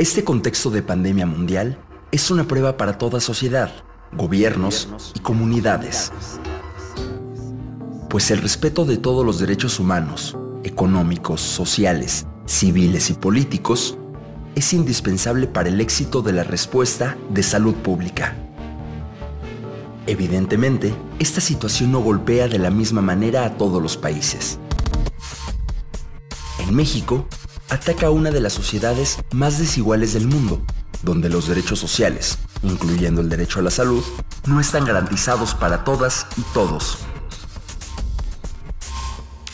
Este contexto de pandemia mundial es una prueba para toda sociedad, gobiernos y comunidades. Pues el respeto de todos los derechos humanos, económicos, sociales, civiles y políticos es indispensable para el éxito de la respuesta de salud pública. Evidentemente, esta situación no golpea de la misma manera a todos los países. En México, ataca una de las sociedades más desiguales del mundo, donde los derechos sociales, incluyendo el derecho a la salud, no están garantizados para todas y todos.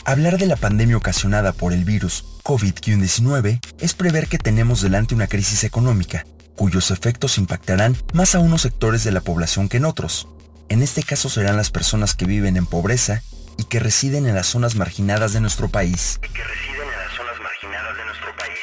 Hablar de la pandemia ocasionada por el virus COVID-19 es prever que tenemos delante una crisis económica, cuyos efectos impactarán más a unos sectores de la población que en otros. En este caso serán las personas que viven en pobreza y que residen en las zonas marginadas de nuestro país.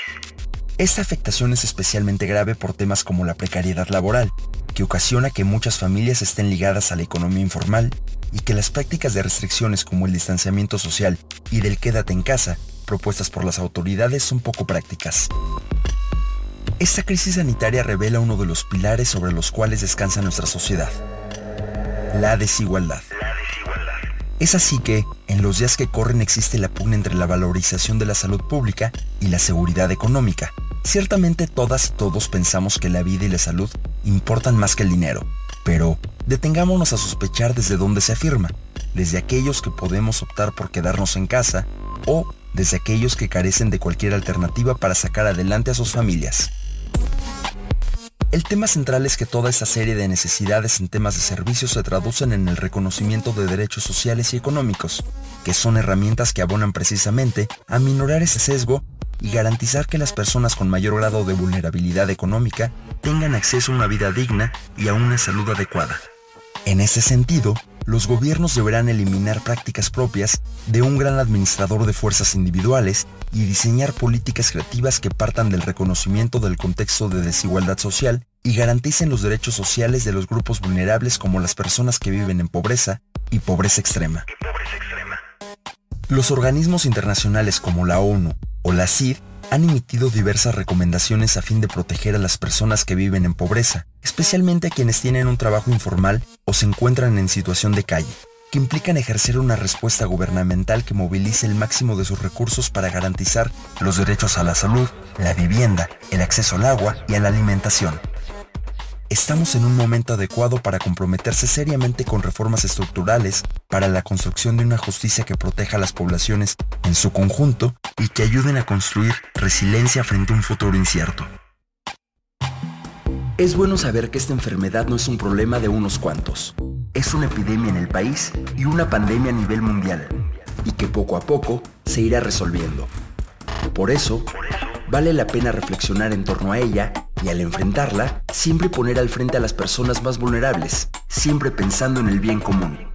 Esta afectación es especialmente grave por temas como la precariedad laboral, que ocasiona que muchas familias estén ligadas a la economía informal y que las prácticas de restricciones como el distanciamiento social y del quédate en casa propuestas por las autoridades son poco prácticas. Esta crisis sanitaria revela uno de los pilares sobre los cuales descansa nuestra sociedad, la desigualdad. Es así que, en los días que corren existe la pugna entre la valorización de la salud pública y la seguridad económica. Ciertamente todas y todos pensamos que la vida y la salud importan más que el dinero, pero detengámonos a sospechar desde dónde se afirma, desde aquellos que podemos optar por quedarnos en casa o desde aquellos que carecen de cualquier alternativa para sacar adelante a sus familias. El tema central es que toda esta serie de necesidades en temas de servicios se traducen en el reconocimiento de derechos sociales y económicos, que son herramientas que abonan precisamente a minorar ese sesgo y garantizar que las personas con mayor grado de vulnerabilidad económica tengan acceso a una vida digna y a una salud adecuada. En ese sentido, los gobiernos deberán eliminar prácticas propias de un gran administrador de fuerzas individuales y diseñar políticas creativas que partan del reconocimiento del contexto de desigualdad social y garanticen los derechos sociales de los grupos vulnerables como las personas que viven en pobreza y pobreza extrema. Los organismos internacionales como la ONU o la CID han emitido diversas recomendaciones a fin de proteger a las personas que viven en pobreza, especialmente a quienes tienen un trabajo informal o se encuentran en situación de calle, que implican ejercer una respuesta gubernamental que movilice el máximo de sus recursos para garantizar los derechos a la salud, la vivienda, el acceso al agua y a la alimentación. Estamos en un momento adecuado para comprometerse seriamente con reformas estructurales para la construcción de una justicia que proteja a las poblaciones en su conjunto y que ayuden a construir resiliencia frente a un futuro incierto. Es bueno saber que esta enfermedad no es un problema de unos cuantos. Es una epidemia en el país y una pandemia a nivel mundial, y que poco a poco se irá resolviendo. Por eso, vale la pena reflexionar en torno a ella y al enfrentarla, siempre poner al frente a las personas más vulnerables, siempre pensando en el bien común.